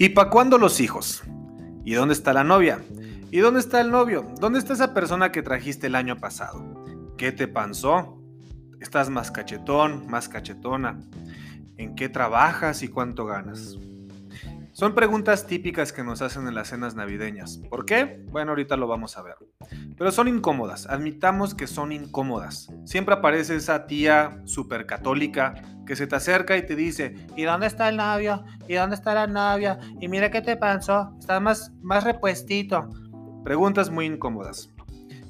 ¿Y para cuándo los hijos? ¿Y dónde está la novia? ¿Y dónde está el novio? ¿Dónde está esa persona que trajiste el año pasado? ¿Qué te pasó? ¿Estás más cachetón, más cachetona? ¿En qué trabajas y cuánto ganas? Son preguntas típicas que nos hacen en las cenas navideñas. ¿Por qué? Bueno, ahorita lo vamos a ver. Pero son incómodas, admitamos que son incómodas. Siempre aparece esa tía súper católica que se te acerca y te dice, ¿y dónde está el novio? ¿Y dónde está la novia? Y mira qué te pasó, está más, más repuestito. Preguntas muy incómodas.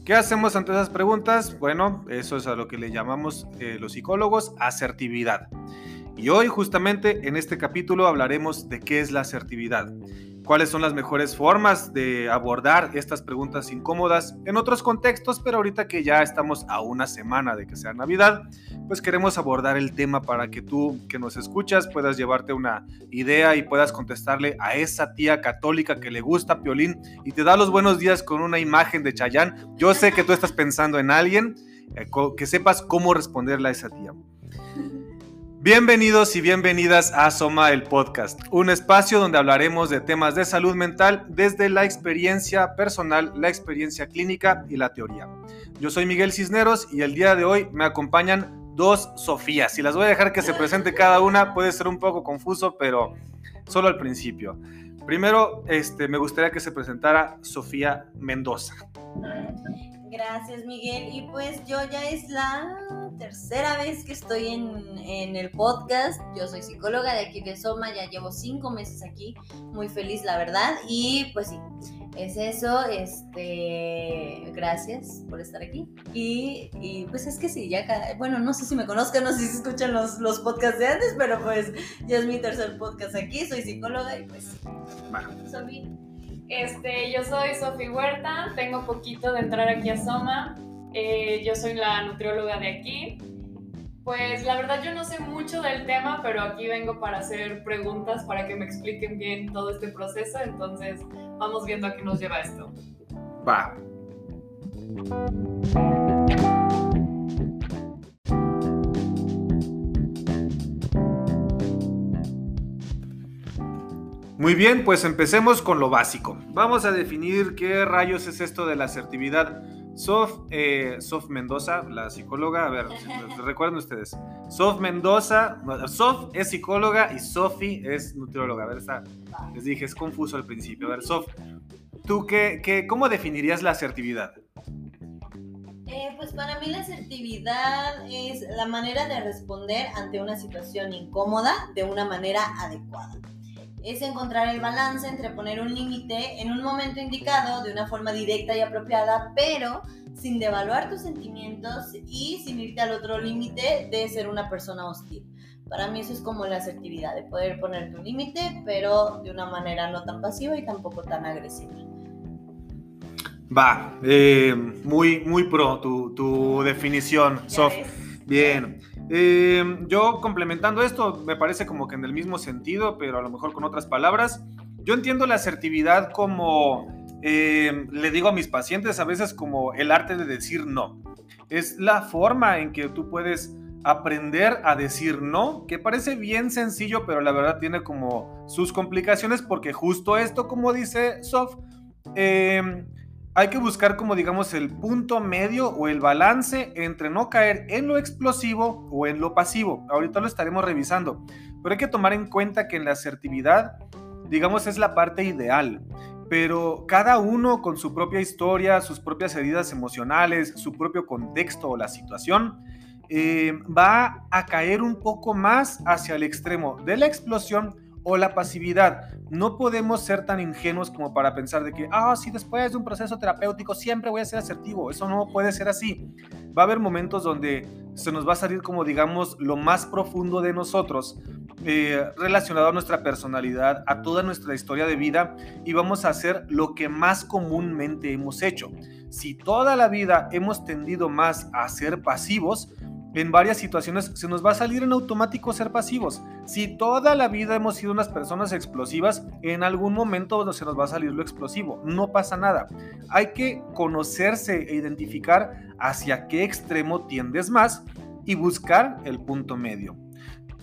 ¿Qué hacemos ante esas preguntas? Bueno, eso es a lo que le llamamos eh, los psicólogos asertividad. Y hoy justamente en este capítulo hablaremos de qué es la asertividad, cuáles son las mejores formas de abordar estas preguntas incómodas en otros contextos, pero ahorita que ya estamos a una semana de que sea Navidad, pues queremos abordar el tema para que tú que nos escuchas puedas llevarte una idea y puedas contestarle a esa tía católica que le gusta Piolín y te da los buenos días con una imagen de Chayán. Yo sé que tú estás pensando en alguien, eh, que sepas cómo responderle a esa tía. Bienvenidos y bienvenidas a Soma el Podcast, un espacio donde hablaremos de temas de salud mental desde la experiencia personal, la experiencia clínica y la teoría. Yo soy Miguel Cisneros y el día de hoy me acompañan dos Sofías y las voy a dejar que se presente cada una, puede ser un poco confuso, pero solo al principio. Primero, este, me gustaría que se presentara Sofía Mendoza. Gracias, Miguel. Y pues yo ya es la tercera vez que estoy en, el podcast. Yo soy psicóloga de aquí de Soma, ya llevo cinco meses aquí, muy feliz la verdad. Y pues sí, es eso, este, gracias por estar aquí. Y, pues es que sí, ya, bueno, no sé si me conozcan, no sé si escuchan los, los podcasts de antes, pero pues ya es mi tercer podcast aquí, soy psicóloga y pues... Sofi. Este, yo soy Sofi Huerta, tengo poquito de entrar aquí a Soma. Eh, yo soy la nutrióloga de aquí. Pues la verdad yo no sé mucho del tema, pero aquí vengo para hacer preguntas para que me expliquen bien todo este proceso. Entonces vamos viendo a qué nos lleva esto. Va. Muy bien, pues empecemos con lo básico. Vamos a definir qué rayos es esto de la asertividad. Sof, eh, Sof Mendoza, la psicóloga, a ver, recuerden ustedes. Sof Mendoza, Sof es psicóloga y Sofi es nutrióloga. A ver, está, les dije, es confuso al principio. A ver, Sof, ¿tú qué, qué cómo definirías la asertividad? Eh, pues para mí la asertividad es la manera de responder ante una situación incómoda de una manera adecuada es encontrar el balance entre poner un límite en un momento indicado de una forma directa y apropiada, pero sin devaluar tus sentimientos y sin irte al otro límite de ser una persona hostil. Para mí eso es como la asertividad, de poder poner tu límite, pero de una manera no tan pasiva y tampoco tan agresiva. Va, eh, muy, muy pro tu, tu definición, Sof. Bien. Eh, yo complementando esto, me parece como que en el mismo sentido, pero a lo mejor con otras palabras. Yo entiendo la asertividad como, eh, le digo a mis pacientes a veces como el arte de decir no. Es la forma en que tú puedes aprender a decir no, que parece bien sencillo, pero la verdad tiene como sus complicaciones porque justo esto, como dice Sof, eh, hay que buscar como digamos el punto medio o el balance entre no caer en lo explosivo o en lo pasivo. Ahorita lo estaremos revisando, pero hay que tomar en cuenta que en la asertividad, digamos, es la parte ideal. Pero cada uno con su propia historia, sus propias heridas emocionales, su propio contexto o la situación, eh, va a caer un poco más hacia el extremo de la explosión o la pasividad. No podemos ser tan ingenuos como para pensar de que, ah, si después de un proceso terapéutico siempre voy a ser asertivo. Eso no puede ser así. Va a haber momentos donde se nos va a salir como, digamos, lo más profundo de nosotros, eh, relacionado a nuestra personalidad, a toda nuestra historia de vida, y vamos a hacer lo que más comúnmente hemos hecho. Si toda la vida hemos tendido más a ser pasivos, en varias situaciones se nos va a salir en automático ser pasivos. Si toda la vida hemos sido unas personas explosivas, en algún momento se nos va a salir lo explosivo. No pasa nada. Hay que conocerse e identificar hacia qué extremo tiendes más y buscar el punto medio.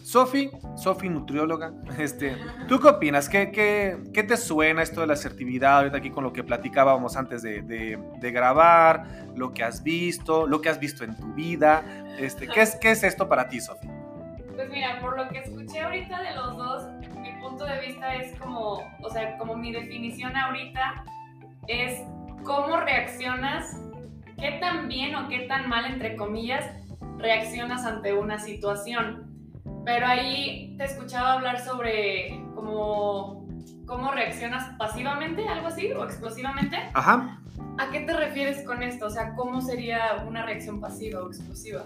Sofi, Sofi, nutrióloga, este, ¿tú qué opinas? ¿Qué, qué, qué te suena esto de la asertividad ahorita aquí con lo que platicábamos antes de, de, de, grabar, lo que has visto, lo que has visto en tu vida? Este, ¿qué, es, ¿Qué es esto para ti, Sofi? Pues mira, por lo que escuché ahorita de los dos, mi punto de vista es como, o sea, como mi definición ahorita es cómo reaccionas, qué tan bien o qué tan mal, entre comillas, reaccionas ante una situación. Pero ahí te escuchaba hablar sobre cómo, cómo reaccionas pasivamente, algo así, o explosivamente. Ajá. ¿A qué te refieres con esto? O sea, ¿cómo sería una reacción pasiva o explosiva?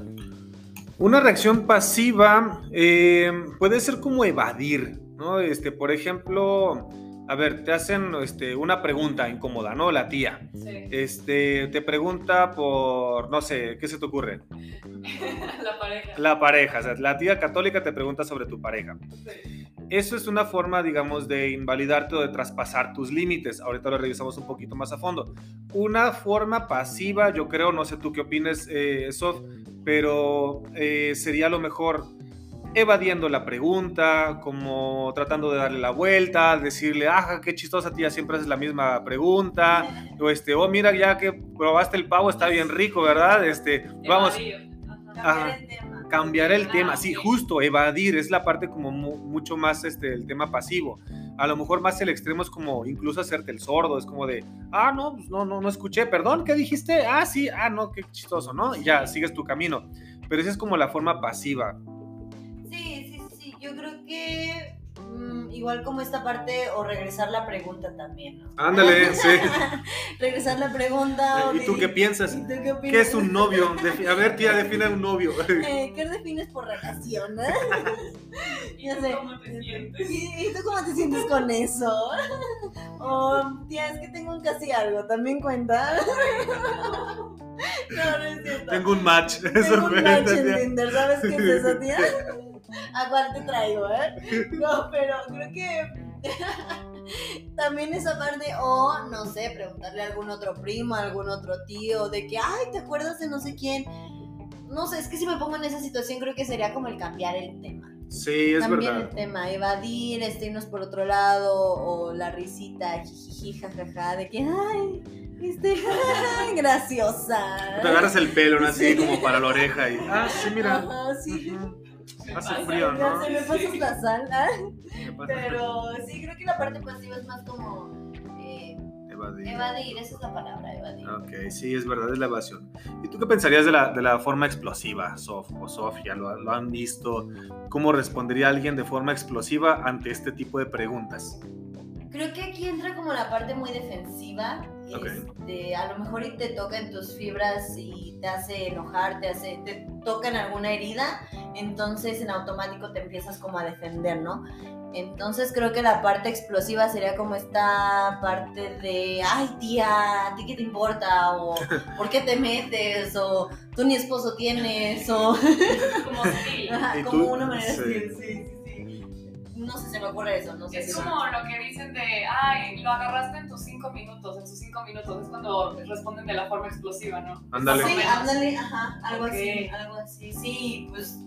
Una reacción pasiva eh, puede ser como evadir, ¿no? Este, por ejemplo, a ver, te hacen este, una pregunta incómoda, ¿no? La tía. Sí. Este, te pregunta por, no sé, ¿qué se te ocurre? la pareja. La pareja, o sea, la tía católica te pregunta sobre tu pareja. Sí. Eso es una forma, digamos, de invalidarte o de traspasar tus límites. Ahorita lo revisamos un poquito más a fondo. Una forma pasiva, yo creo, no sé tú qué opines, eh, Sof, pero eh, sería lo mejor evadiendo la pregunta, como tratando de darle la vuelta, decirle, ah, qué chistosa tía, siempre haces la misma pregunta, o este, oh, mira, ya que probaste el pavo, está bien rico, ¿verdad? Este, vamos. Ajá. Cambiar el tema. Ah, tema, sí, justo, evadir es la parte como mu- mucho más este, el tema pasivo. A lo mejor más el extremo es como incluso hacerte el sordo, es como de, ah, no, pues no, no, no escuché, perdón, ¿qué dijiste? Ah, sí, ah, no, qué chistoso, ¿no? Y ya, sigues tu camino. Pero esa es como la forma pasiva. Sí, sí, sí, yo creo que igual como esta parte o regresar la pregunta también, ¿no? Ándale, sí. regresar la pregunta. o ¿Y tú qué piensas? ¿Y tú qué opinas? ¿Qué es un novio? A ver, tía, define un novio. Eh, ¿Qué defines por relación? eh? ¿Y Ya tú sé. cómo te sientes? ¿Y, y tú cómo te sientes con eso? O, tía, es que tengo un casi algo, ¿también cuenta? No, no es cierto. Tengo un match. Eso Tengo un match en. Tinder, ¿sabes qué es eso, tía? ¿A cuál te traigo, eh? No, pero creo que también esa parte, o no sé, preguntarle a algún otro primo, a algún otro tío, de que, ay, ¿te acuerdas de no sé quién? No sé, es que si me pongo en esa situación, creo que sería como el cambiar el tema. Sí, es cambiar verdad. el tema, evadir, este, irnos por otro lado, o la risita, jijiji, jajaja, de que, ay, este, ay, graciosa. Te agarras el pelo, ¿no? Así como para la oreja y. Ah, sí, mira. Ajá, sí. Hace frío, ¿no? Se me pasas la sal, ¿ah? ¿Qué pasa? Pero sí, creo que la parte pasiva es más como eh, Evadir. evadir, esa es la palabra, evadir. Ok, sí, es verdad, es la evasión. ¿Y tú qué pensarías de la, de la forma explosiva, Sof o Sofía? ¿Lo, lo han visto? ¿Cómo respondería alguien de forma explosiva ante este tipo de preguntas? Creo que aquí entra como la parte muy defensiva. Ok. Este, a lo mejor y te toca en tus fibras y te hace enojar, te hace, te toca en alguna herida, entonces en automático te empiezas como a defender, ¿no? Entonces creo que la parte explosiva sería como esta parte de, ay tía, ¿a ti qué te importa? O ¿por qué te metes? O tú ni esposo tienes, o Como Y como una manera sí. así, sí, sí, sí. No sé, se me ocurre eso, no sé Es si como lo que dicen de, ay, lo agarraste en tus cinco minutos, en sus cinco minutos. Es cuando responden de la forma explosiva, ¿no? Ándale. Sí, ándale, ajá, algo así, algo así. Sí, pues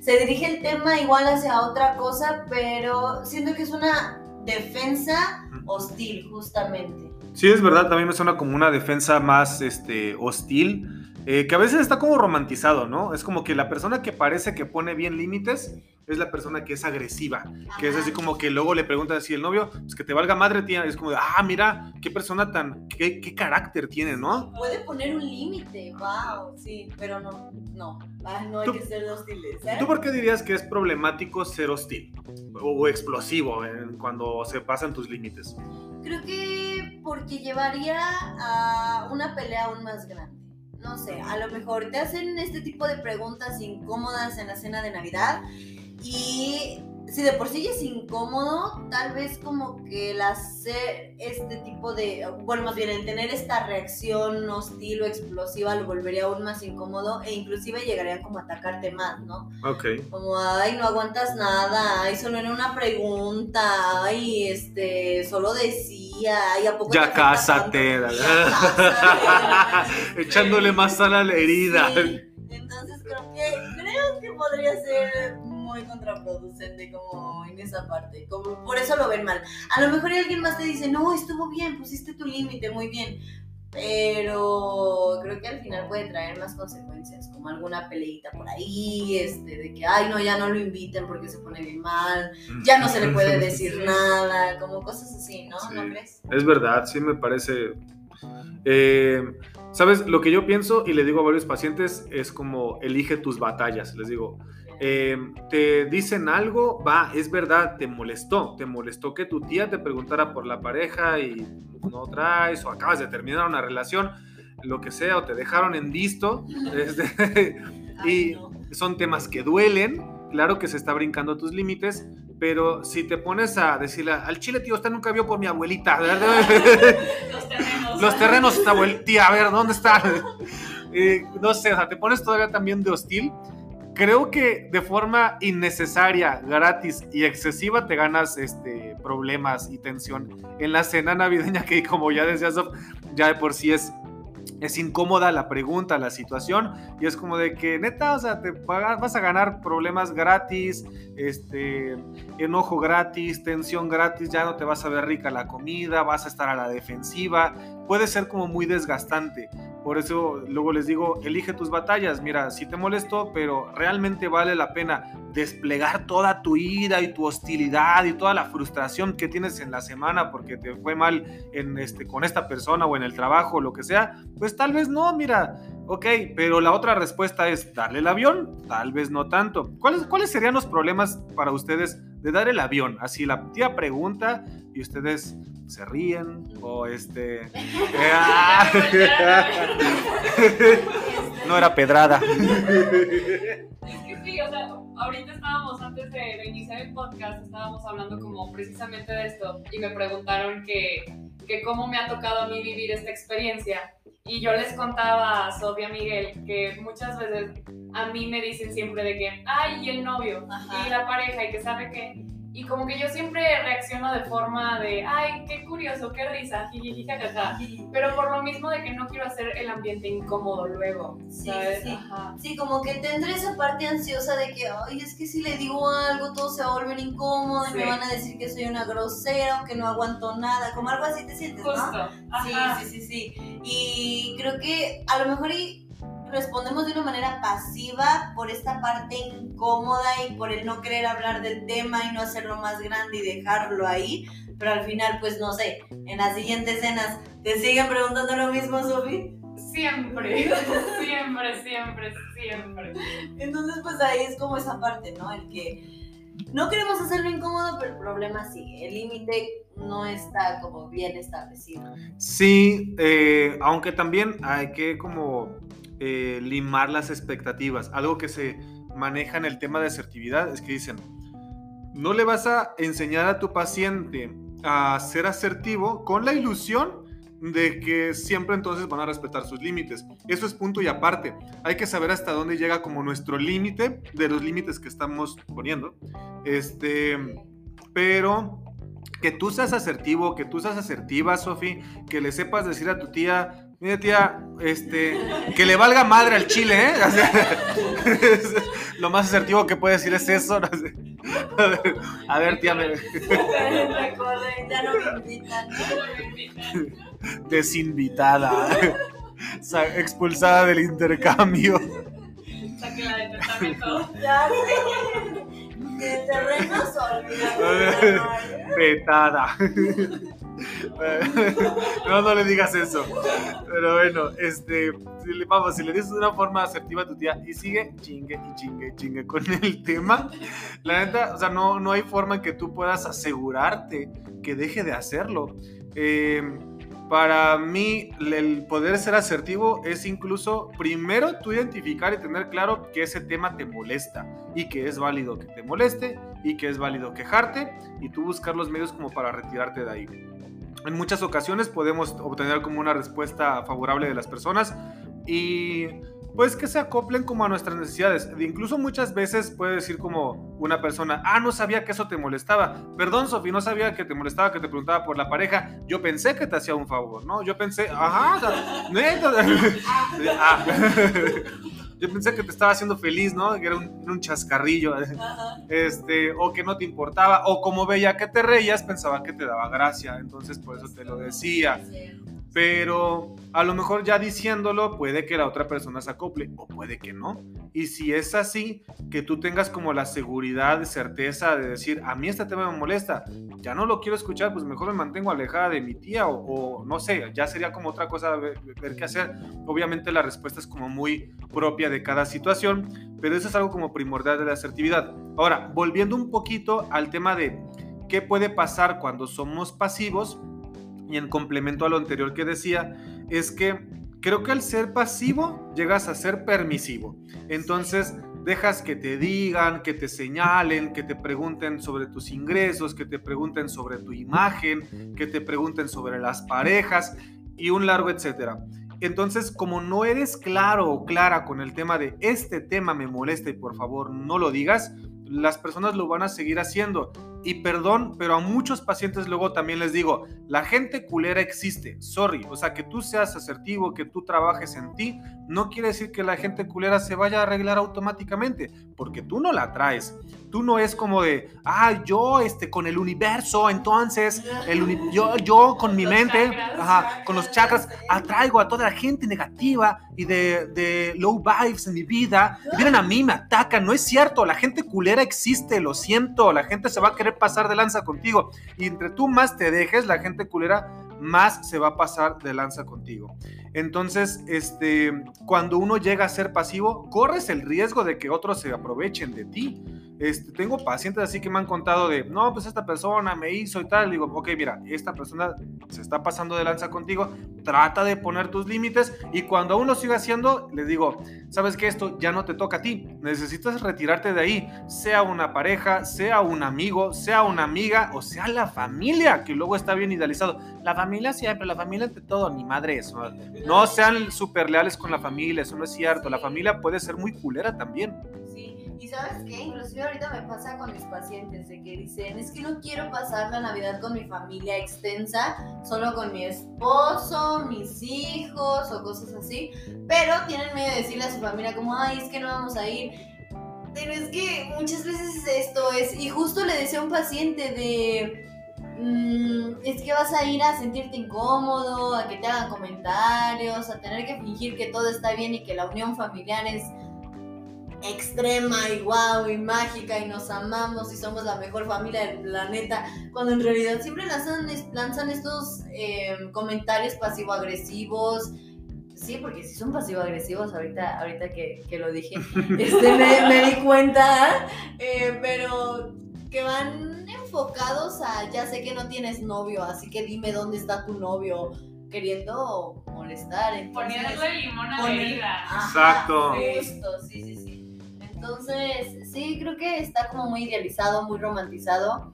se dirige el tema igual hacia otra cosa, pero siento que es una defensa hostil, justamente. Sí, es verdad, también me suena como una defensa más este, hostil, eh, que a veces está como romantizado, ¿no? Es como que la persona que parece que pone bien límites es la persona que es agresiva, que es así como que luego le preguntas así el novio, pues que te valga madre, tía, es como de, ah, mira, qué persona tan, qué, qué carácter tiene, ¿no? Puede poner un límite, wow, sí, pero no, no, ah, no hay que ser hostiles, ¿eh? ¿Tú por qué dirías que es problemático ser hostil o, o explosivo en- cuando se pasan tus límites? Creo que porque llevaría a una pelea aún más grande. No sé, a lo mejor te hacen este tipo de preguntas incómodas en la cena de Navidad y si de por sí ya es incómodo, tal vez como que el hacer este tipo de, bueno, más bien el tener esta reacción hostil o explosiva lo volvería aún más incómodo e inclusive llegaría como a atacarte más, ¿no? Ok. Como, ay, no aguantas nada, ay, solo era una pregunta, ay, este, solo decía, ay, ¿a poco Ya cásate. cásate. Echándole más sal a la herida. Sí, Entonces creo que, creo que podría ser muy contraproducente como en esa parte. Como por eso lo ven mal. A lo mejor alguien más te dice, no, estuvo bien, pusiste tu límite, muy bien. Pero creo que al final puede traer más consecuencias, como alguna peleita por ahí, este, de que, ay, no, ya no lo inviten porque se pone bien mal, ya no se le puede decir nada, como cosas así, ¿no? ¿No crees? Es verdad, sí me parece. Eh, Sabes, lo que yo pienso y le digo a varios pacientes es como elige tus batallas. Les digo, eh, te dicen algo, va, es verdad, te molestó, te molestó que tu tía te preguntara por la pareja y no traes, o acabas de terminar una relación, lo que sea, o te dejaron en visto, y son temas que duelen, claro que se está brincando tus límites, pero si te pones a decirle al chile, tío, usted nunca vio por mi abuelita, ¿verdad? Los terrenos. Los terrenos, abuelita, a ver, ¿dónde está? Eh, no sé, o sea, te pones todavía también de hostil. Creo que de forma innecesaria, gratis y excesiva te ganas este, problemas y tensión en la cena navideña que como ya decías, ya de por sí es es incómoda la pregunta, la situación, y es como de que neta, o sea, te vas a ganar problemas gratis, este, enojo gratis, tensión gratis, ya no te vas a ver rica la comida, vas a estar a la defensiva, puede ser como muy desgastante. Por eso luego les digo, elige tus batallas. Mira, si te molesto, pero realmente vale la pena desplegar toda tu ira y tu hostilidad y toda la frustración que tienes en la semana porque te fue mal este, con esta persona o en el trabajo o lo que sea. Pues tal vez no, mira. Ok, pero la otra respuesta es darle el avión, tal vez no tanto. ¿Cuáles, ¿Cuáles serían los problemas para ustedes de dar el avión? Así la tía pregunta y ustedes se ríen o este... no era pedrada. Es que sí, o sea, ahorita estábamos, antes de, de, iniciar el podcast, estábamos hablando como precisamente de esto y me preguntaron que, que cómo me ha tocado a mí vivir esta experiencia. Y yo les contaba a Sofía Miguel que muchas veces a mí me dicen siempre de que, ay, y el novio, Ajá. y la pareja, y que sabe que y como que yo siempre reacciono de forma de, ay, qué curioso, qué risa, jiji, jajaja. Pero por lo mismo de que no quiero hacer el ambiente incómodo luego. ¿sabes? Sí, sí. sí, como que tendré esa parte ansiosa de que, ay, es que si le digo algo, todo se va a volver incómodo y me van a decir que soy una grosera o que no aguanto nada. Como algo así te sientes, Justo. ¿no? Ajá. Sí, sí, sí, sí. Y creo que a lo mejor y respondemos de una manera pasiva por esta parte incómoda y por el no querer hablar del tema y no hacerlo más grande y dejarlo ahí. Pero al final, pues no sé, en las siguientes escenas, ¿te siguen preguntando lo mismo, Sofi? Siempre, siempre, siempre, siempre. Entonces, pues ahí es como esa parte, ¿no? El que no queremos hacerlo incómodo, pero el problema sigue. El límite no está como bien establecido. Sí, eh, aunque también hay que como eh, limar las expectativas. Algo que se maneja en el tema de asertividad es que dicen, no le vas a enseñar a tu paciente a ser asertivo con la ilusión de que siempre entonces van a respetar sus límites. Eso es punto y aparte. Hay que saber hasta dónde llega como nuestro límite de los límites que estamos poniendo. Este, pero que tú seas asertivo, que tú seas asertiva, Sofi, que le sepas decir a tu tía, Mira, tía, este, que le valga madre al chile, ¿eh? Lo más asertivo que puede decir es eso. A ver, tía, me... ya no me invitan. Desinvitada. Expulsada del intercambio. Sáquela del departamento. Ya. De terrenos olvidados. Vetada. no, no le digas eso. Pero bueno, este, vamos, si le dices de una forma asertiva a tu tía y sigue chingue y chingue chingue con el tema, la neta, o sea, no, no hay forma en que tú puedas asegurarte que deje de hacerlo. Eh, para mí, el poder ser asertivo es incluso primero tú identificar y tener claro que ese tema te molesta y que es válido que te moleste y que es válido quejarte y tú buscar los medios como para retirarte de ahí. En muchas ocasiones podemos obtener como una respuesta favorable de las personas y pues que se acoplen como a nuestras necesidades. Incluso muchas veces puede decir como una persona, ah, no sabía que eso te molestaba. Perdón, Sofi, no sabía que te molestaba, que te preguntaba por la pareja. Yo pensé que te hacía un favor, ¿no? Yo pensé, ajá, neta. yo pensé que te estaba haciendo feliz, ¿no? Que era un, chascarrillo, este, o que no te importaba, o como veía que te reías, pensaba que te daba gracia, entonces por eso te lo decía pero a lo mejor ya diciéndolo puede que la otra persona se acople o puede que no. Y si es así, que tú tengas como la seguridad, certeza de decir, a mí este tema me molesta, ya no lo quiero escuchar, pues mejor me mantengo alejada de mi tía o, no sé, ya sería como otra cosa ver, ver, qué hacer. Obviamente la respuesta es como muy propia de cada situación, pero eso es algo como primordial de la asertividad. Ahora, volviendo un poquito al tema de qué puede pasar cuando somos pasivos, y en complemento a lo anterior que decía, es que creo que al ser pasivo llegas a ser permisivo. Entonces dejas que te digan, que te señalen, que te pregunten sobre tus ingresos, que te pregunten sobre tu imagen, que te pregunten sobre las parejas y un largo etcétera. Entonces, como no eres claro o clara con el tema de este tema me molesta y por favor no lo digas, las personas lo van a seguir haciendo. Y perdón, pero a muchos pacientes luego también les digo, la gente culera existe, sorry, o sea, que tú seas asertivo, que tú trabajes en ti, no quiere decir que la gente culera se vaya a arreglar automáticamente, porque tú no la traes. Tú no es como de, ah, yo este, con el universo, entonces, el yo, yo con mi mente, con los chakras, atraigo a toda la gente negativa y de, de low vibes en mi vida. vienen a mí, me atacan. No es cierto, la gente culera existe, lo siento. La gente se va a querer pasar de lanza contigo. Y entre tú más te dejes, la gente culera más se va a pasar de lanza contigo. Entonces, este, cuando uno llega a ser pasivo, corres el riesgo de que otros se aprovechen de ti. Este, tengo pacientes así que me han contado de, no, pues esta persona me hizo y tal. digo, ok, mira, esta persona se está pasando de lanza contigo, trata de poner tus límites y cuando aún lo siga haciendo, les digo, sabes que esto ya no te toca a ti, necesitas retirarte de ahí, sea una pareja, sea un amigo, sea una amiga o sea la familia, que luego está bien idealizado. La familia siempre, la familia ante todo, ni madre eso. No sean súper leales con la familia, eso no es cierto. La familia puede ser muy culera también. Y sabes qué, inclusive ahorita me pasa con mis pacientes de que dicen, es que no quiero pasar la Navidad con mi familia extensa, solo con mi esposo, mis hijos o cosas así, pero tienen miedo de decirle a su familia como, ay, es que no vamos a ir. Pero es que muchas veces esto es, y justo le decía a un paciente de, mm, es que vas a ir a sentirte incómodo, a que te hagan comentarios, a tener que fingir que todo está bien y que la unión familiar es extrema y guau y mágica y nos amamos y somos la mejor familia del planeta, cuando en realidad siempre lanzan, lanzan estos em, comentarios pasivo-agresivos. Sí, porque si son pasivo-agresivos, ahorita, ahorita que, lo dije, este, me, di cuenta, eh, pero que van enfocados a, ya sé que no tienes novio, así que dime dónde está tu novio, queriendo molestar. Poniéndole limón a la herida. Exacto. Justo, sí, sí, sí. Entonces, sí, creo que está como muy idealizado, muy romantizado.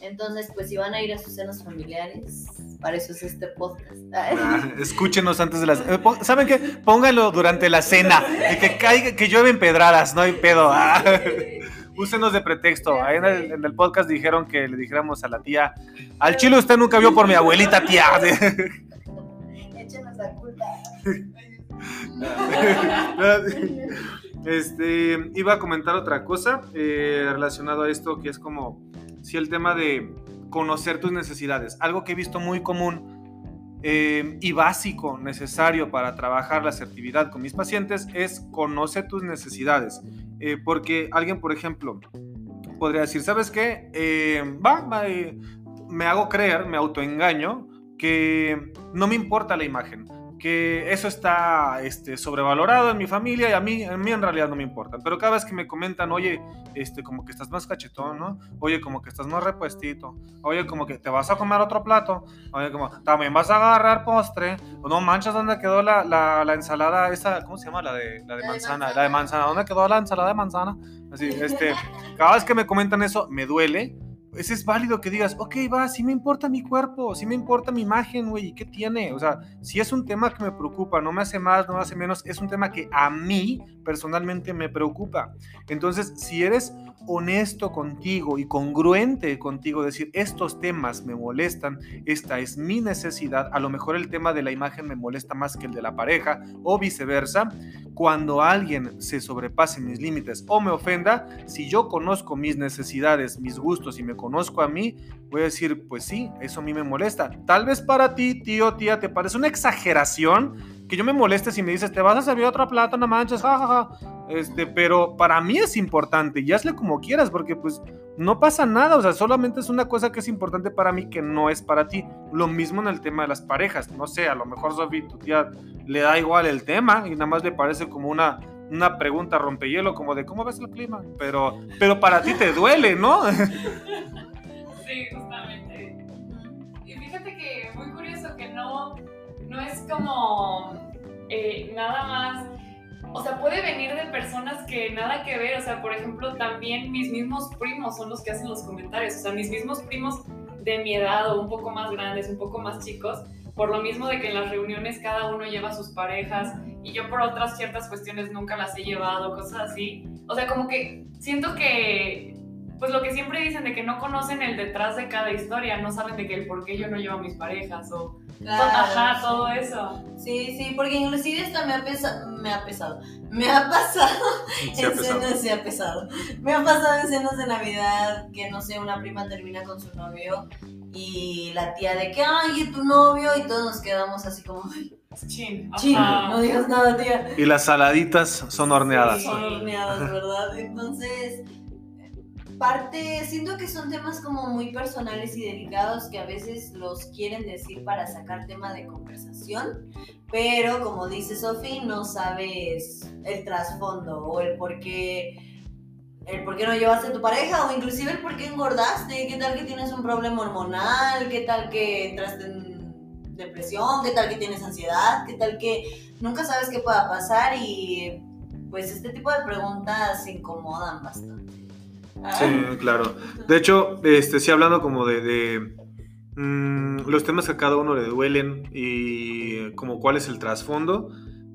Entonces, pues si van a ir a sus cenas familiares, para eso es este podcast. Ah, escúchenos antes de las... Eh, ¿Saben qué? Pónganlo durante la cena. Que, caiga, que llueven pedradas, no hay pedo. Ah, úsenos de pretexto. Ahí en el, podcast dijeron que le dijéramos a la tía, al chile usted nunca vio por mi abuelita, tía. Échenos la culpa. Este, iba a comentar otra cosa eh, relacionado a esto, que es como si el tema de conocer tus necesidades, algo que he visto muy común eh, y básico, necesario para trabajar la asertividad con mis pacientes, es conoce tus necesidades. Eh, porque alguien, por ejemplo, podría decir, ¿sabes qué? va, me hago creer, me autoengaño, que no me importa la imagen que eso está este, sobrevalorado en mi familia y a mí, a mí en realidad no me importa. Pero cada vez que me comentan, oye, este, como que estás más cachetón, ¿no? Oye, como que estás más repuestito. Oye, como que te vas a comer otro plato. Oye, como también vas a agarrar postre. No manchas, ¿dónde quedó la, la, la ensalada esa? ¿Cómo se llama? La de, la de manzana. La de manzana. ¿Dónde quedó la ensalada de manzana? Así, este, cada vez que me comentan eso, me duele ese es válido que digas, ok, va, sí me importa mi cuerpo, sí me importa mi imagen, güey, ¿qué tiene? O sea, si es un tema que me preocupa, no me hace más, no me hace menos, es un tema que a mí personalmente me preocupa. Entonces, si eres honesto contigo y congruente contigo, decir, estos temas me molestan, esta es mi necesidad, a lo mejor el tema de la imagen me molesta más que el de la pareja o viceversa, cuando alguien se sobrepase mis límites o me ofenda, si yo conozco mis necesidades, mis gustos y me conozco a mí, voy a decir, pues sí, eso a mí me molesta. Tal vez para ti, tío, tía, te parece una exageración que yo me moleste si me dices, te vas a servir otra plata, no manches, jajaja. Este, pero para mí es importante y hazle como quieras, porque pues no pasa nada, o sea, solamente es una cosa que es importante para mí que no es para ti. Lo mismo en el tema de las parejas, no sé, a lo mejor Sofi, tu tía le da igual el tema y nada más le parece como una, una pregunta rompehielo, como de cómo ves el clima, pero, pero para ti te duele, ¿no? Sí, justamente. Y fíjate que muy curioso que no, no es como eh, nada más o sea, puede venir de personas que nada que ver, o sea, por ejemplo, también mis mismos primos son los que hacen los comentarios, o sea, mis mismos primos de mi edad o un poco más grandes, un poco más chicos, por lo mismo de que en las reuniones cada uno lleva sus parejas y yo por otras ciertas cuestiones nunca las he llevado, cosas así. O sea, como que siento que pues lo que siempre dicen de que no conocen el detrás de cada historia, no saben de que el por qué yo no llevo a mis parejas o ajá, todo eso. Sí, sí, porque inclusive esto me ha pesado, me ha pesado, me ha pasado en cenas, se ha pesado, me ha pasado en cenas de Navidad que no sé, una prima termina con su novio y la tía de que, ay, tu novio y todos nos quedamos así como, Chin, Chin, no digas nada, tía. Y las saladitas son horneadas. son horneadas, ¿verdad? Entonces, parte, siento que son temas como muy personales y delicados que a veces los quieren decir para sacar tema de conversación, pero como dice Sofi, no sabes el trasfondo o el por qué el por qué no llevaste a tu pareja o inclusive el por qué engordaste, qué tal que tienes un problema hormonal, qué tal que entraste en depresión, qué tal que tienes ansiedad, qué tal que nunca sabes qué pueda pasar y pues este tipo de preguntas incomodan bastante. Sí, claro. De hecho, este, sí hablando como de, mm, los temas que a cada uno le duelen y como cuál es el trasfondo,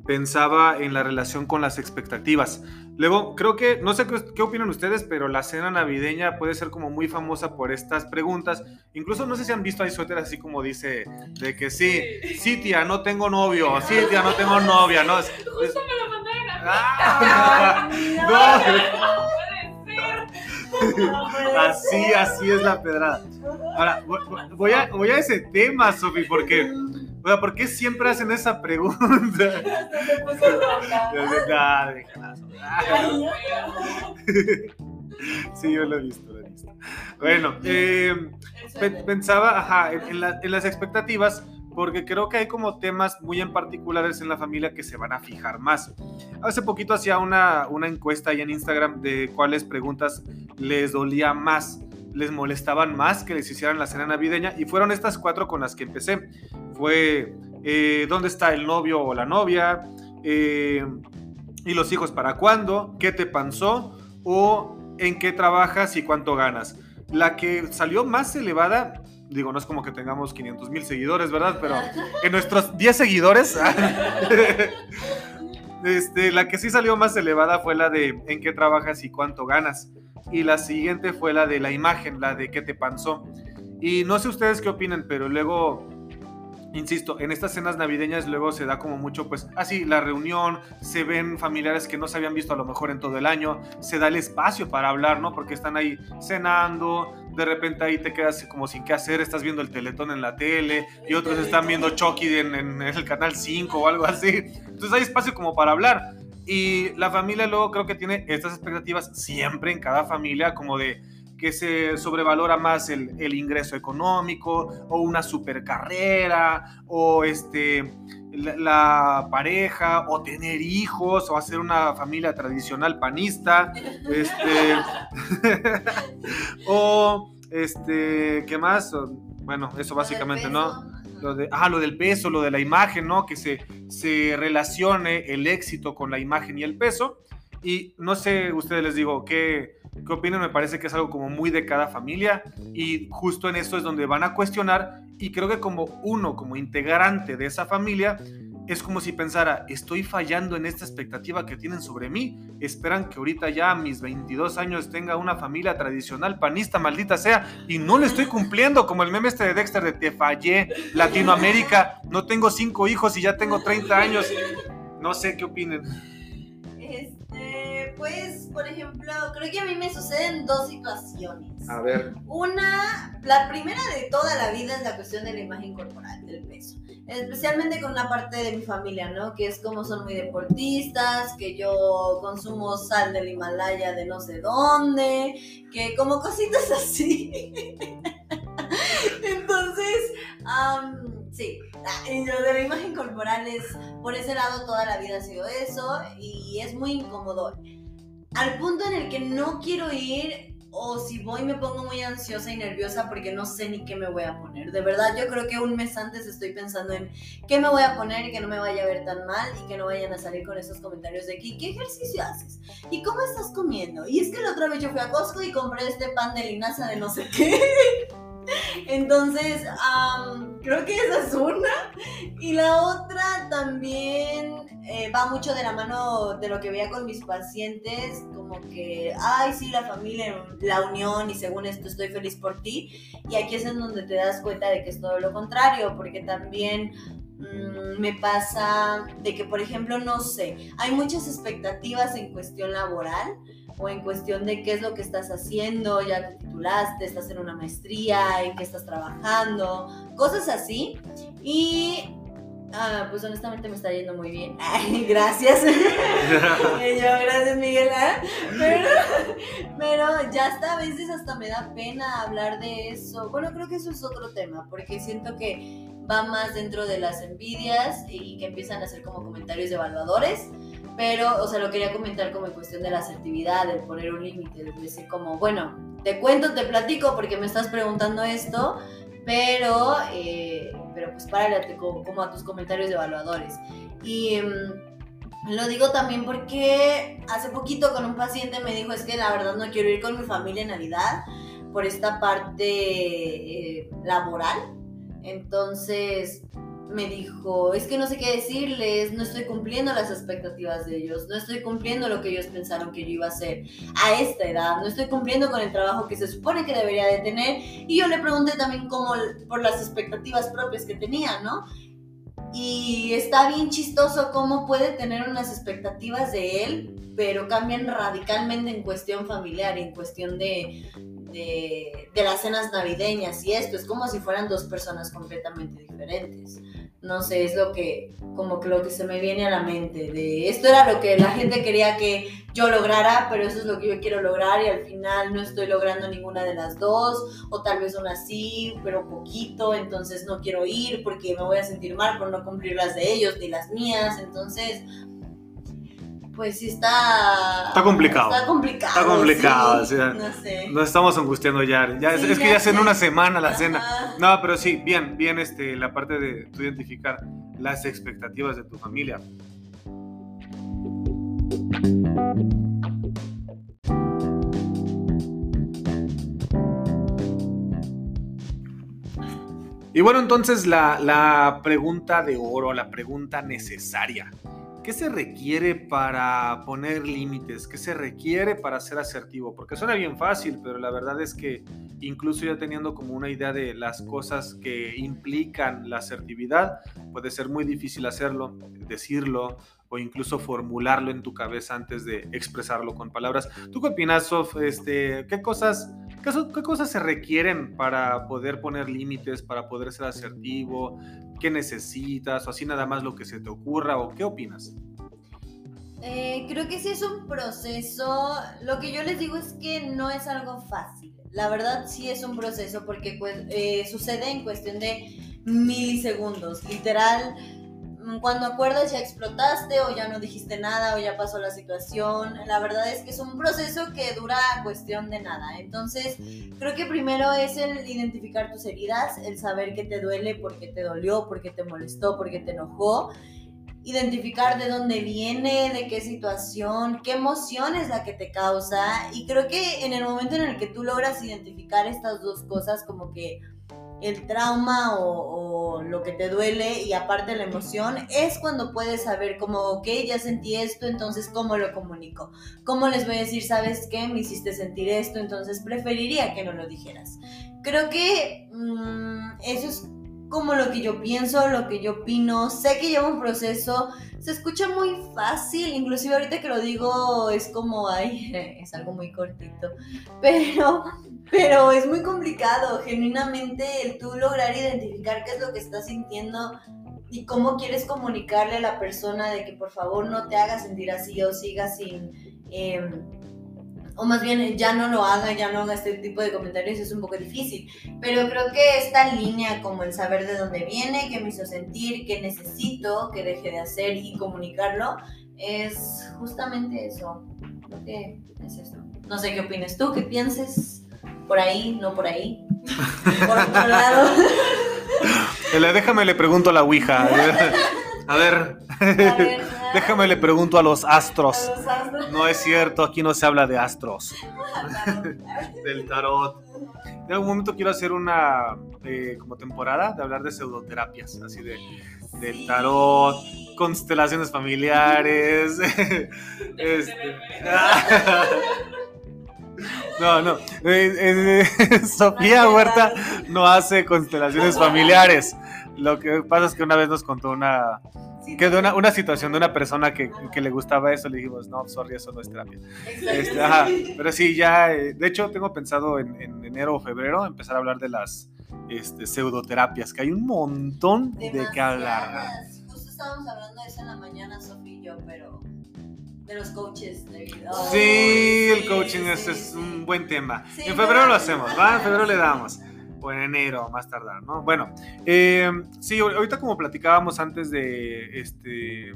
pensaba en la relación con las expectativas. Luego, creo que, no sé qué, opinan ustedes, pero la cena navideña puede ser como muy famosa por estas preguntas. Incluso no sé si han visto ahí suéteres así como dice, de que sí, sí, tía, no tengo novio, sí, tía, no tengo novia, ¿no? Justo me lo mandaron a. Ah, no, así, así es la pedrada. Ahora, voy a, voy a ese tema, Sofi, porque, o ¿por qué siempre hacen esa pregunta? Sí, yo lo he visto, lo he visto. Bueno, eh, pensaba, ajá, en, en las expectativas porque creo que hay como temas muy en particulares en la familia que se van a fijar más. Hace poquito hacía una, una encuesta ahí en Instagram de cuáles preguntas les dolía más, les molestaban más que les hicieran la cena navideña y fueron estas cuatro con las que empecé. Fue eh, dónde está el novio o la novia, eh, y los hijos para cuándo, qué te pasó o en qué trabajas y cuánto ganas. La que salió más elevada digo, no es como que tengamos 500 mil seguidores, ¿verdad? Pero en nuestros 10 seguidores, este, la que sí salió más elevada fue la de en qué trabajas y cuánto ganas. Y la siguiente fue la de la imagen, la de qué te panzó. Y no sé ustedes qué opinen, pero luego insisto, en estas cenas navideñas luego se da como mucho, pues, así, la reunión, se ven familiares que no se habían visto a lo mejor en todo el año, se da el espacio para hablar, ¿no? Porque están ahí cenando, de repente ahí te quedas como sin qué hacer, estás viendo el teletón en la tele y otros están viendo Chucky en, en el canal 5 o algo así. Entonces hay espacio como para hablar. Y la familia luego creo que tiene estas expectativas siempre en cada familia, como de que se sobrevalora más el, ingreso económico o una super carrera o este, la, pareja o tener hijos o hacer una familia tradicional panista este, o este qué más bueno eso básicamente no lo de, ah, lo del peso, lo de la imagen, ¿no? Que se, se relacione el éxito con la imagen y el peso. Y no sé, ustedes les digo, ¿qué, ¿Qué opinan? Me parece que es algo como muy de cada familia y justo en esto es donde van a cuestionar y creo que como uno, como integrante de esa familia, es como si pensara, estoy fallando en esta expectativa que tienen sobre mí, esperan que ahorita ya a mis 22 años tenga una familia tradicional panista, maldita sea, y no le estoy cumpliendo, como el meme este de Dexter de te fallé, Latinoamérica, no tengo cinco hijos y ya tengo 30 años, no sé qué opinen. Pues, por ejemplo, creo que a mí me suceden dos situaciones. A ver. Una, la primera de toda la vida es la cuestión de la imagen corporal, del peso. Especialmente con una parte de mi familia, ¿no? Que es como son muy deportistas, que yo consumo sal del Himalaya de no sé dónde, que como cositas así. Entonces, sí, lo de la imagen corporal es, por ese lado toda la vida ha sido eso y es muy incómodo. Al punto en el que no quiero ir o si voy me pongo muy ansiosa y nerviosa porque no sé ni qué me voy a poner. De verdad, yo creo que un mes antes estoy pensando en qué me voy a poner y que no me vaya a ver tan mal y que no vayan a salir con esos comentarios de aquí, ¿qué ejercicio haces? ¿Y cómo estás comiendo? Y es que la otra vez yo fui a Costco y compré este pan de linaza de no sé qué. Entonces, creo que esa es una. Y la otra también eh, va mucho de la mano de lo que veía con mis pacientes, como que, ay, sí, la familia, la unión y según esto estoy feliz por ti. Y aquí es en donde te das cuenta de que es todo lo contrario, porque también mm, me pasa de que, por ejemplo, no sé, hay muchas expectativas en cuestión laboral o en cuestión de qué es lo que estás haciendo, ya te titulaste, estás en una maestría, en qué estás trabajando, cosas así. Y ah, pues honestamente me está yendo muy bien. gracias. gracias Miguel. ¿ah? Pero, pero ya hasta a veces hasta me da pena hablar de eso. Bueno, creo que eso es otro tema, porque siento que va más dentro de las envidias y que empiezan a hacer como comentarios evaluadores pero, o sea, lo quería comentar como en cuestión de la asertividad, de poner un límite, de decir como, bueno, te cuento, te platico porque me estás preguntando esto, pero, eh, pero pues párate como, a tus comentarios evaluadores. Y mm, lo digo también porque hace poquito con un paciente me dijo, es que la verdad no quiero ir con mi familia en Navidad por esta parte eh, laboral. Entonces, me dijo, es que no sé qué decirles, no estoy cumpliendo las expectativas de ellos, no estoy cumpliendo lo que ellos pensaron que yo iba a hacer a esta edad, no estoy cumpliendo con el trabajo que se supone que debería de tener. Y yo le pregunté también cómo, por las expectativas propias que tenía, ¿no? Y está bien chistoso cómo puede tener unas expectativas de él, pero cambian radicalmente en cuestión familiar, en cuestión de, de, las cenas navideñas y esto. Es como si fueran dos personas completamente diferentes. No sé, es lo que, como que lo que se me viene a la mente. De esto era lo que la gente quería que yo lograra, pero eso es lo que yo quiero lograr y al final no estoy logrando ninguna de las dos, o tal vez una sí, pero poquito, entonces no quiero ir porque me voy a sentir mal por no cumplir las de ellos ni las mías. Entonces, pues sí está... Está complicado. Está complicado. Está complicado. no sé. Nos estamos angustiando ya. ya es, que ya es en una semana la cena. No, pero sí, bien, bien este, la parte de tu identificar las expectativas de tu familia. Y bueno, entonces la, la pregunta de oro, la pregunta necesaria. ¿Qué se requiere para poner límites? ¿Qué se requiere para ser asertivo? Porque suena bien fácil, pero la verdad es que incluso ya teniendo como una idea de las cosas que implican la asertividad, puede ser muy difícil hacerlo, decirlo o incluso formularlo en tu cabeza antes de expresarlo con palabras. ¿Tú qué opinas, Sof? Este, ¿qué, cosas, qué, cosas se requieren para poder poner límites, para poder ser asertivo? Qué necesitas o así nada más lo que se te ocurra o qué opinas? Eh, creo que sí es un proceso. Lo que yo les digo es que no es algo fácil. La verdad sí es un proceso porque pues, eh, sucede en cuestión de milisegundos. Literal, cuando acuerdas ya explotaste o ya no dijiste nada o ya pasó la situación. La verdad es que es un proceso que dura cuestión de nada. Entonces, creo que primero es el identificar tus heridas, el saber qué te duele, por qué te dolió, por qué te molestó, por qué te enojó. Identificar de dónde viene, de qué situación, qué emoción es la que te causa. Y creo que en el momento en el que tú logras identificar estas dos cosas, como que el trauma o, lo que te duele y aparte la emoción, es cuando puedes saber como, ok, ya sentí esto, entonces ¿cómo lo comunico? ¿Cómo les voy a decir, sabes qué? Me hiciste sentir esto, entonces preferiría que no lo dijeras. Creo que mm, eso es como lo que yo pienso, lo que yo opino. Sé que lleva un proceso, se escucha muy fácil, inclusive ahorita que lo digo es como, ay, es algo muy cortito, pero, pero es muy complicado, genuinamente el tú lograr identificar qué es lo que estás sintiendo y cómo quieres comunicarle a la persona de que por favor no te haga sentir así o siga sin... Em, o más bien ya no lo haga, ya no haga este tipo de comentarios, es un poco difícil. Pero creo que esta línea, como el saber de dónde viene, qué me hizo sentir, qué necesito, qué deje de hacer y comunicarlo, es justamente eso. Creo que es eso. No sé qué opinas tú, qué pienses. Por ahí, no por ahí. por otro lado. Déjame le pregunto a la Ouija. A ver. Déjame le pregunto a los astros. No es cierto, aquí no se habla de astros. Del tarot. En algún momento quiero hacer una eh, como temporada de hablar de pseudoterapias, así de del tarot, constelaciones familiares. Este, no, no. Eh, eh, Sofía Huerta no hace constelaciones familiares. Lo que pasa es que una vez nos contó una, que de una, situación de una persona que, le gustaba eso, le dijimos, no, sorry, eso no es terapia. Este, pero sí, ya, eh, de hecho, tengo pensado en, enero o febrero empezar a hablar de las este, pseudoterapias, que hay un montón de que hablar. Justo estábamos hablando de eso en la mañana, Sofía y yo, pero de los coaches de vida. sí, el coaching es, un buen tema. en febrero lo hacemos, ¿va? En febrero le damos o en enero, más tardar, ¿no? Bueno, eh, sí, ahorita como platicábamos antes de, este,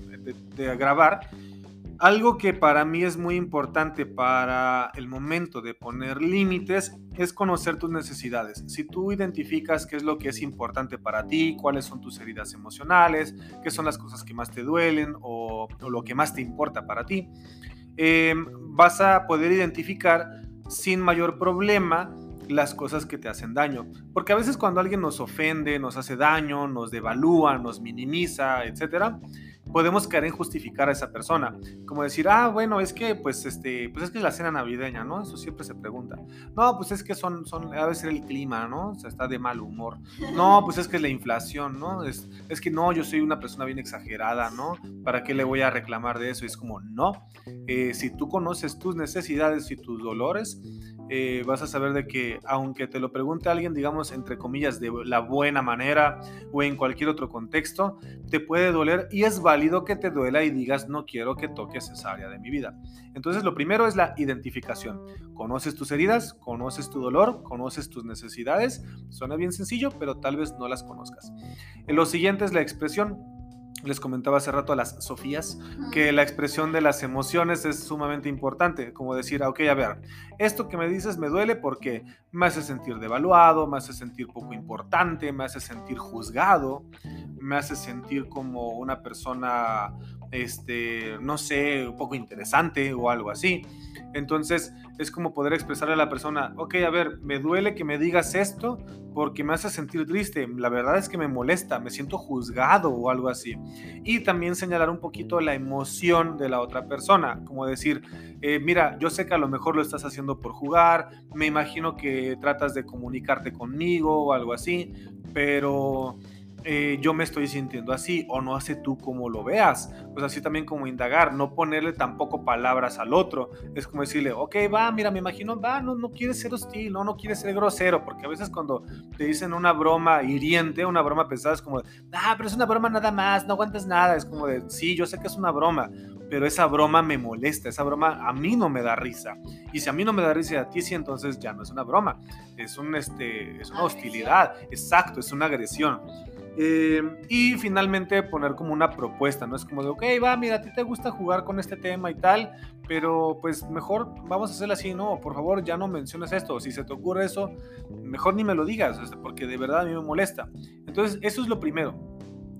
de, grabar, algo que para mí es muy importante para el momento de poner límites es conocer tus necesidades. Si tú identificas qué es lo que es importante para ti, cuáles son tus heridas emocionales, qué son las cosas que más te duelen o, lo que más te importa para ti, eh, vas a poder identificar sin mayor problema las cosas que te hacen daño. Porque a veces cuando alguien nos ofende, nos hace daño, nos devalúa, nos minimiza, etcétera, podemos caer en justificar a esa persona. Como decir, ah, bueno, es que, pues, este, pues es que la cena navideña, ¿no? Eso siempre se pregunta. No, pues es que son, son, a veces el clima, ¿no? O sea, está de mal humor. No, pues es que es la inflación, ¿no? Es, es que no, yo soy una persona bien exagerada, ¿no? ¿Para qué le voy a reclamar de eso? Es como, no. Eh, si tú conoces tus necesidades y tus dolores, eh, vas a saber de que aunque te lo pregunte alguien, digamos, entre comillas, de la buena manera o en cualquier otro contexto, te puede doler y es válido que te duela y digas, no quiero que toques esa área de mi vida. Entonces, lo primero es la identificación. Conoces tus heridas, conoces tu dolor, conoces tus necesidades. Suena bien sencillo, pero tal vez no las conozcas. Lo siguiente es la expresión les comentaba hace rato a las Sofías, que la expresión de las emociones es sumamente importante, como decir, ok, a ver, esto que me dices me duele porque me hace sentir devaluado, me hace sentir poco importante, me hace sentir juzgado, me hace sentir como una persona, este, no sé, un poco interesante o algo así. Entonces es como poder expresarle a la persona, ok, a ver, me duele que me digas esto porque me hace sentir triste, la verdad es que me molesta, me siento juzgado o algo así. Y también señalar un poquito la emoción de la otra persona, como decir, eh, mira, yo sé que a lo mejor lo estás haciendo por jugar, me imagino que tratas de comunicarte conmigo o algo así, pero eh, yo me estoy sintiendo así o no hace tú como lo veas. Pues así también como indagar, no ponerle tampoco palabras al otro. Es como decirle, ok, va, mira, me imagino, va, no, no quieres ser hostil, no, no quieres ser grosero, porque a veces cuando te dicen una broma hiriente, una broma pesada, es como, ah, pero es una broma nada más, no aguantes nada. Es como de, sí, yo sé que es una broma, pero esa broma me molesta, esa broma a mí no me da risa. Y si a mí no me da risa a ti sí, entonces ya no es una broma, es, un, este, es una hostilidad, exacto, es una agresión. Eh, y finalmente poner como una propuesta, ¿no? Es como de, ok, va, mira, a ti te gusta jugar con este tema y tal, pero pues mejor vamos a hacerlo así, ¿no? Por favor, ya no menciones esto. Si se te ocurre eso, mejor ni me lo digas, porque de verdad a mí me molesta. Entonces, eso es lo primero.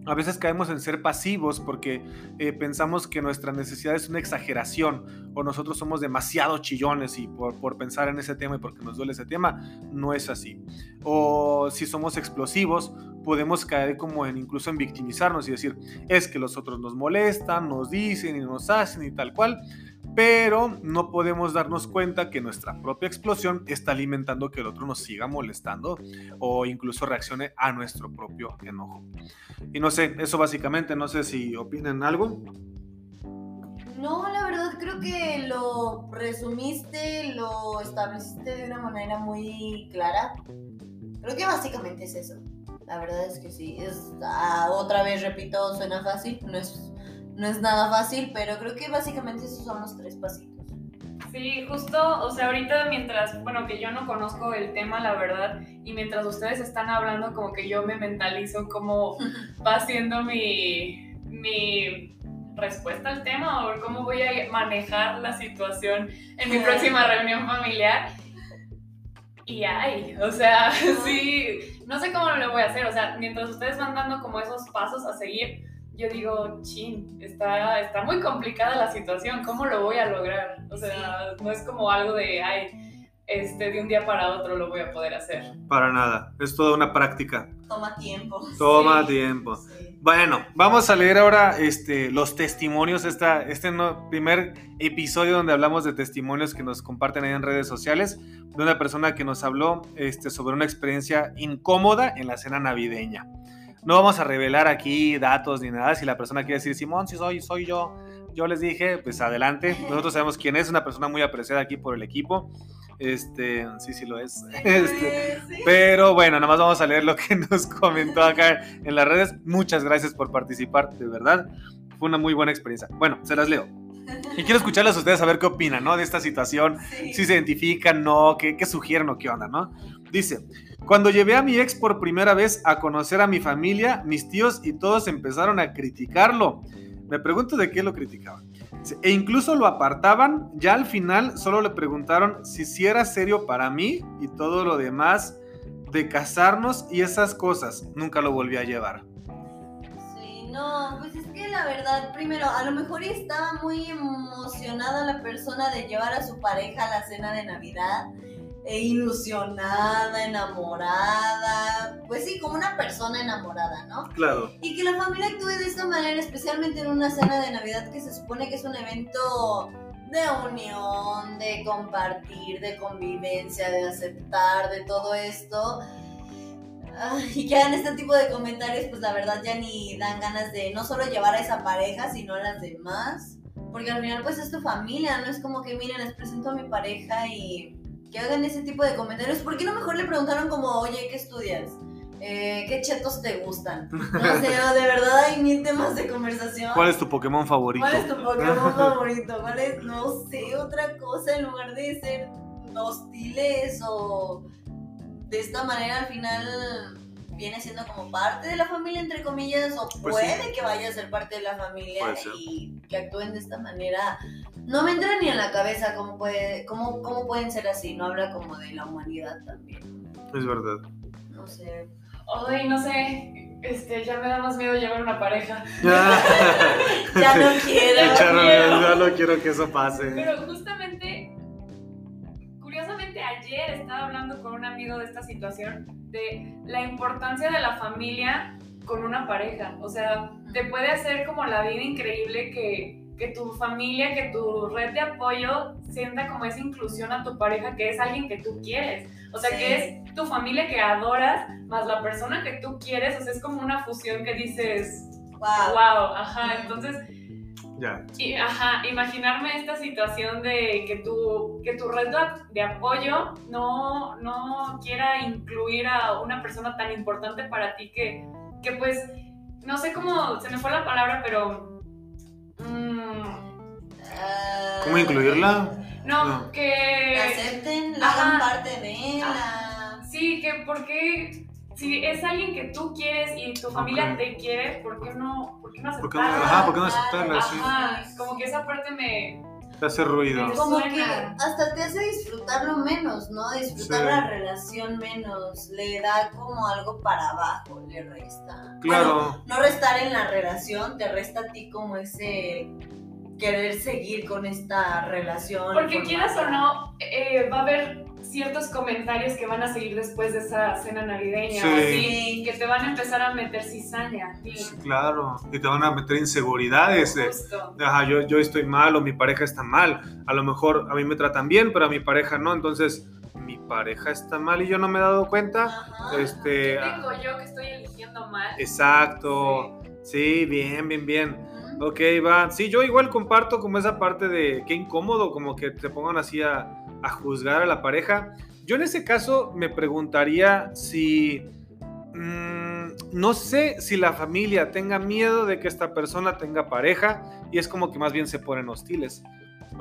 A veces caemos en ser pasivos porque eh, pensamos que nuestra necesidad es una exageración o nosotros somos demasiado chillones y por, por, pensar en ese tema y porque nos duele ese tema, no es así. O si somos explosivos, podemos caer como en incluso en victimizarnos y decir, es que los otros nos molestan, nos dicen y nos hacen y tal cual pero no podemos darnos cuenta que nuestra propia explosión está alimentando que el otro nos siga molestando o incluso reaccione a nuestro propio enojo. Y no sé, eso básicamente, no sé si opinen algo. No, la verdad creo que lo resumiste, lo estableciste de una manera muy clara. Creo que básicamente es eso. La verdad es que sí. Es, ah, otra vez repito, suena fácil, no es, no es nada fácil, pero creo que básicamente esos son los tres pasitos. Sí, justo, o sea, ahorita mientras, bueno, que yo no conozco el tema, la verdad, y mientras ustedes están hablando, como que yo me mentalizo cómo va siendo mi, mi respuesta al tema o cómo voy a manejar la situación en mi próxima reunión familiar. Y ay, o sea, sí, no sé cómo lo voy a hacer, o sea, mientras ustedes van dando como esos pasos a seguir, yo digo, chin, está, está muy complicada la situación, ¿cómo lo voy a lograr? O sea, no es como algo de, ay, este, de un día para otro lo voy a poder hacer. Para nada, es toda una práctica. Toma tiempo. Toma Sí. tiempo. Sí. Bueno, vamos a leer ahora este, los testimonios, esta, este no- primer episodio donde hablamos de testimonios que nos comparten ahí en redes sociales, de una persona que nos habló este, sobre una experiencia incómoda en la cena navideña. No vamos a revelar aquí datos ni nada, si la persona quiere decir, Simón, si soy, soy yo, yo les dije, pues adelante, nosotros sabemos quién es, una persona muy apreciada aquí por el equipo, este, sí, sí lo es. Este, Sí. pero bueno, nada más vamos a leer lo que nos comentó acá en las redes. Muchas gracias por participar, de verdad. Fue una muy buena experiencia. Bueno, se las leo. Y quiero escucharlas a ustedes a ver qué opinan, ¿no? De esta situación, Sí. si se identifican, no, qué, qué sugieren o qué onda, ¿no? Dice, cuando llevé a mi ex por primera vez a conocer a mi familia, mis tíos y todos empezaron a criticarlo. Me pregunto de qué lo criticaban. E incluso lo apartaban, ya al final solo le preguntaron si sí era serio para mí y todo lo demás de casarnos y esas cosas. Nunca lo volví a llevar. Sí, no, pues es que la verdad, primero, a lo mejor estaba muy emocionada la persona de llevar a su pareja a la cena de Navidad, e ilusionada, enamorada, pues sí, como una persona enamorada, ¿no? Claro. Y que la familia actúe de esta manera, especialmente en una cena de Navidad que se supone que es un evento de unión, de compartir, de convivencia, de aceptar, de todo esto. Ay, y que hagan este tipo de comentarios, pues la verdad ya ni dan ganas de no solo llevar a esa pareja, sino a las demás. Porque al final pues es tu familia, no es como que miren, les presento a mi pareja y que hagan ese tipo de comentarios. ¿Por qué no mejor le preguntaron como, oye, ¿qué estudias? Eh, ¿Qué chetos te gustan? No sé, de verdad hay mil temas de conversación. ¿Cuál es tu Pokémon favorito? ¿Cuál es tu Pokémon favorito? ¿Cuál es, no sé, otra cosa en lugar de ser hostiles o de esta manera al final viene siendo como parte de la familia, entre comillas, o Pues puede que vaya a ser parte de la familia y que actúen de esta manera. No me entra ni en la cabeza cómo, puede, cómo, cómo pueden ser así, no habla como de la humanidad también. Es verdad. No sé. Ay, no sé, este, ya me da más miedo llevar una pareja. Ya no quiero. Echaron, quiero. ya no quiero que eso pase. Pero justamente, ayer estaba hablando con un amigo de esta situación, de la importancia de la familia con una pareja. O sea, te puede hacer como la vida increíble que, que tu familia, que tu red de apoyo sienta como esa inclusión a tu pareja, que es alguien que tú quieres. O sea, Sí. que es tu familia que adoras, más la persona que tú quieres. O sea, es como una fusión que dices, Wow. wow, ajá. Entonces, Ya. y, ajá, imaginarme esta situación de que tu, que tu red de- apoyo no, no quiera incluir a una persona tan importante para ti que, que pues, no sé cómo, se me fue la palabra, pero... mm, ¿Cómo incluirla? no, No. que... la acepten, la hagan parte de la... Sí, que porque si es alguien que tú quieres y tu familia te quiere, ¿por qué no, por qué no ¿Por qué no- aceptarla? ajá, ¿por qué no aceptarla? Sí. Ajá, como que esa parte me... Te hace ruido. Me Como que hasta te hace disfrutarlo menos, ¿no? Disfrutar Sí. la relación menos, le da como algo para abajo, le resta. Bueno, Claro. no restar en la relación, te resta a ti como ese querer seguir con esta relación. Porque quieras o no, eh, va a haber ciertos comentarios que van a seguir después de esa cena navideña, Sí. así, que te van a empezar a meter cizaña. Sí, claro, y te van a meter inseguridades. de. Ajá, yo, yo estoy mal o mi pareja está mal. A lo mejor a mí me tratan bien, pero a mi pareja no. Entonces, mi pareja está mal y yo no me he dado cuenta. Ajá. Este, ¿Qué tengo yo que estoy eligiendo mal? exacto. Sí, bien, bien, bien. Ok, va. Sí, yo igual comparto como esa parte de qué incómodo, como que te pongan así a, a juzgar a la pareja. Yo en ese caso me preguntaría si... mm, no sé si la familia tenga miedo de que esta persona tenga pareja y es como que más bien se ponen hostiles.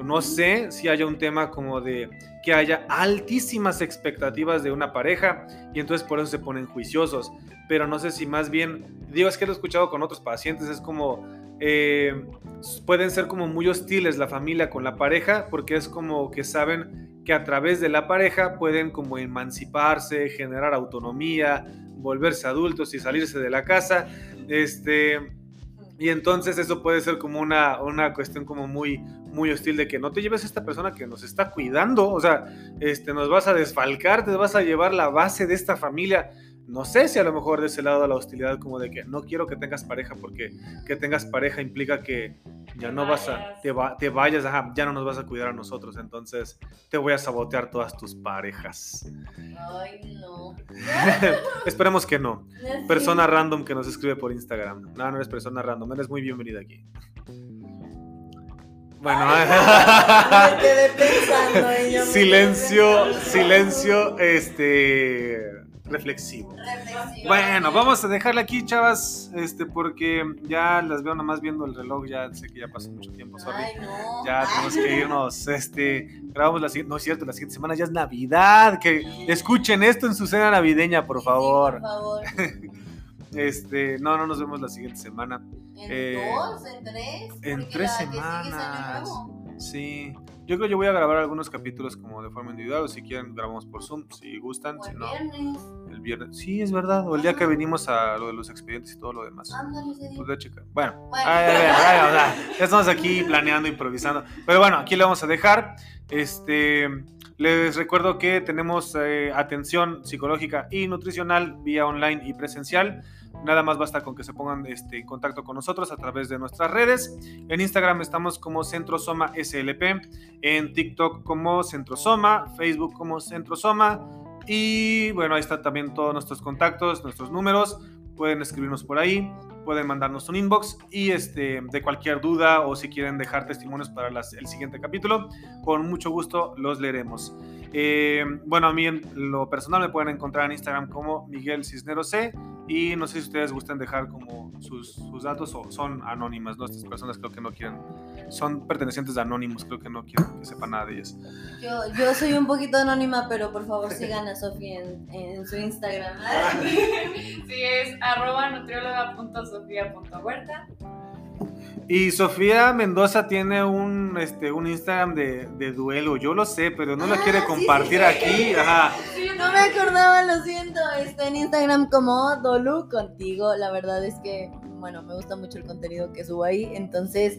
No sé si haya un tema como de que haya altísimas expectativas de una pareja y entonces por eso se ponen juiciosos. Pero no sé si más bien, digo, es que lo he escuchado con otros pacientes, es como eh, pueden ser como muy hostiles la familia con la pareja porque es como que saben que a través de la pareja pueden como emanciparse, generar autonomía, volverse adultos y salirse de la casa. Este, y entonces eso puede ser como una, una cuestión como muy, muy hostil de que no te lleves a esta persona que nos está cuidando, o sea, este, nos vas a desfalcar, te vas a llevar la base de esta familia. No sé si a lo mejor de ese lado la hostilidad como de que no quiero que tengas pareja porque que tengas pareja implica que ya no vas a, te, va- te vayas, ajá, ya no nos vas a cuidar a nosotros, entonces te voy a sabotear todas tus parejas. Ay, no. Esperemos que no. Persona random que nos escribe por Instagram. No, no eres persona random, eres muy bienvenida aquí. Bueno, Me quedé pensando y yo me silencio, silencio, este, reflexivo. Bueno, vamos a dejarla aquí, chavas, este, porque ya las veo nomás viendo el reloj, ya sé que ya pasó mucho tiempo, sorry. Ay, no. Ya Ay, tenemos que irnos, este, grabamos la siguiente, no es cierto, la siguiente semana ya es Navidad, que escuchen esto en su cena navideña, por sí, favor. por favor. Este, no, no nos vemos la siguiente semana. ¿En Eh, dos? ¿En tres? en tres la que sigue es Año semanas. Nuevo. Sí, yo creo que yo voy a grabar algunos capítulos como de forma individual, o si quieren grabamos por Zoom, si gustan, O si el no, viernes. el viernes. Sí, es verdad, o el día que venimos a lo de los expedientes y todo lo demás. Pues de checar. Bueno, Bueno. ay, ay, ay, ay, o sea, ya estamos aquí planeando, improvisando. Pero bueno, aquí le vamos a dejar. Este, les recuerdo que tenemos eh, atención psicológica y nutricional vía online y presencial. Nada más basta con que se pongan este, en contacto con nosotros a través de nuestras redes. En Instagram estamos como Centrosoma SLP, en TikTok como Centrosoma, Facebook como Centrosoma. Y bueno, ahí están también todos nuestros contactos, nuestros números. Pueden escribirnos por ahí, pueden mandarnos un inbox y este, de cualquier duda o si quieren dejar testimonios para el siguiente capítulo, con mucho gusto los leeremos. Eh, bueno, a mí en lo personal me pueden encontrar en Instagram como Miguel Cisneros C y no sé si ustedes gustan dejar como sus, sus datos o son anónimas, ¿no? Estas personas creo que no quieren, son pertenecientes de Anonymous, creo que no quieren que sepa nada de ellas. Yo, yo soy un poquito anónima, pero por favor sigan a Sofía en, en su Instagram. Sí, es arroba nutrióloga.sofía.huerta. Y Sofía Mendoza tiene un, este, un Instagram de, de duelo, yo lo sé, pero no lo Ah, quiere sí, compartir sí, sí. aquí. Ajá. No me acordaba, lo siento. Está en Instagram como Dolu contigo. La verdad es que, bueno, me gusta mucho el contenido que subo ahí. Entonces,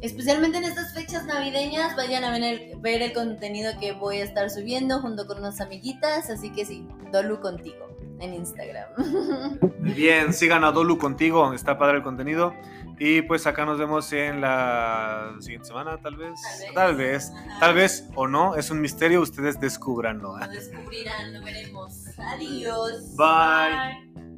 especialmente en estas fechas navideñas, vayan a ver el, ver el contenido que voy a estar subiendo junto con unas amiguitas. Así que sí, Dolu contigo en Instagram. Bien, sigan a Dolu contigo, está padre el contenido. Y pues acá nos vemos en la siguiente semana, tal vez. Tal vez, tal vez o no, es un misterio, ustedes descubranlo. Lo descubrirán, lo veremos. Adiós. Bye. Bye.